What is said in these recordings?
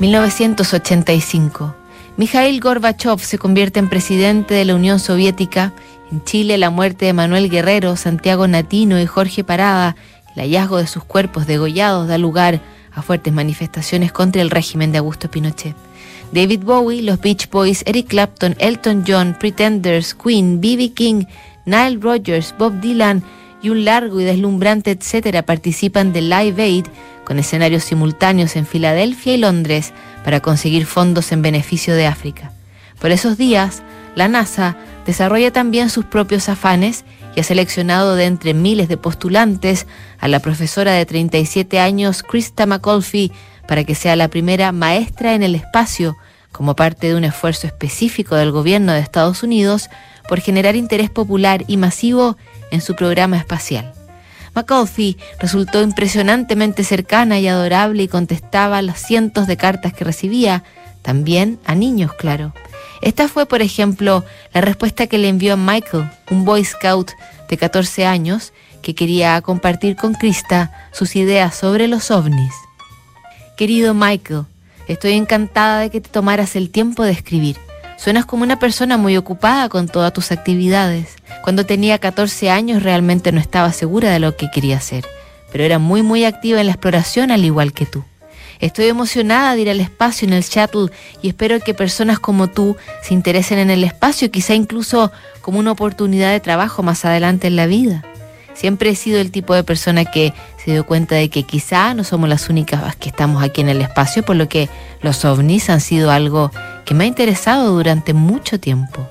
1985. Mikhail Gorbachev se convierte en presidente de la Unión Soviética. En Chile, la muerte de Manuel Guerrero, Santiago Natino y Jorge Parada, el hallazgo de sus cuerpos degollados da lugar a fuertes manifestaciones contra el régimen de Augusto Pinochet. David Bowie, los Beach Boys, Eric Clapton, Elton John, Pretenders, Queen, B.B. King, Nile Rodgers, Bob Dylan y un largo y deslumbrante etcétera participan de Live Aid con escenarios simultáneos en Filadelfia y Londres para conseguir fondos en beneficio de África. Por esos días, la NASA desarrolla también sus propios afanes y ha seleccionado de entre miles de postulantes a la profesora de 37 años Krista McAuliffe para que sea la primera maestra en el espacio como parte de un esfuerzo específico del gobierno de Estados Unidos por generar interés popular y masivo en su programa espacial. McAuliffe resultó impresionantemente cercana y adorable y contestaba las cientos de cartas que recibía, también a niños, claro. Esta fue, por ejemplo, la respuesta que le envió a Michael, un Boy Scout de 14 años que quería compartir con Krista sus ideas sobre los ovnis. Querido Michael, estoy encantada de que te tomaras el tiempo de escribir. Suenas como una persona muy ocupada con todas tus actividades. Cuando tenía 14 años realmente no estaba segura de lo que quería hacer, pero era muy muy activa en la exploración al igual que tú. Estoy emocionada de ir al espacio en el shuttle y espero que personas como tú se interesen en el espacio, quizá incluso como una oportunidad de trabajo más adelante en la vida. Siempre he sido el tipo de persona que se dio cuenta de que quizá no somos las únicas que estamos aquí en el espacio, por lo que los ovnis han sido algo que me ha interesado durante mucho tiempo.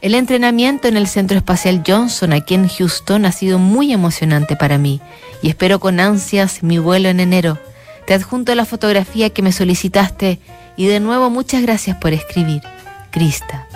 El entrenamiento en el Centro Espacial Johnson aquí en Houston ha sido muy emocionante para mí y espero con ansias mi vuelo en enero. Te adjunto la fotografía que me solicitaste y de nuevo muchas gracias por escribir. Crista.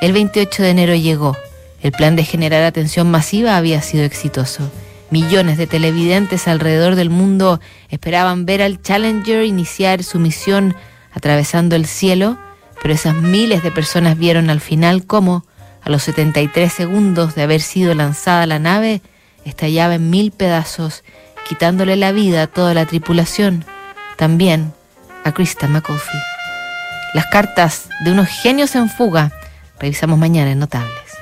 El 28 de enero llegó el plan de generar atención masiva había sido exitoso. Millones de televidentes alrededor del mundo esperaban ver al Challenger iniciar su misión atravesando el cielo, pero esas miles de personas vieron al final cómo, a los 73 segundos de haber sido lanzada la nave, estallaba en mil pedazos, quitándole la vida a toda la tripulación, también a Krista McAuliffe. Las cartas de unos genios en fuga revisamos mañana en Notables.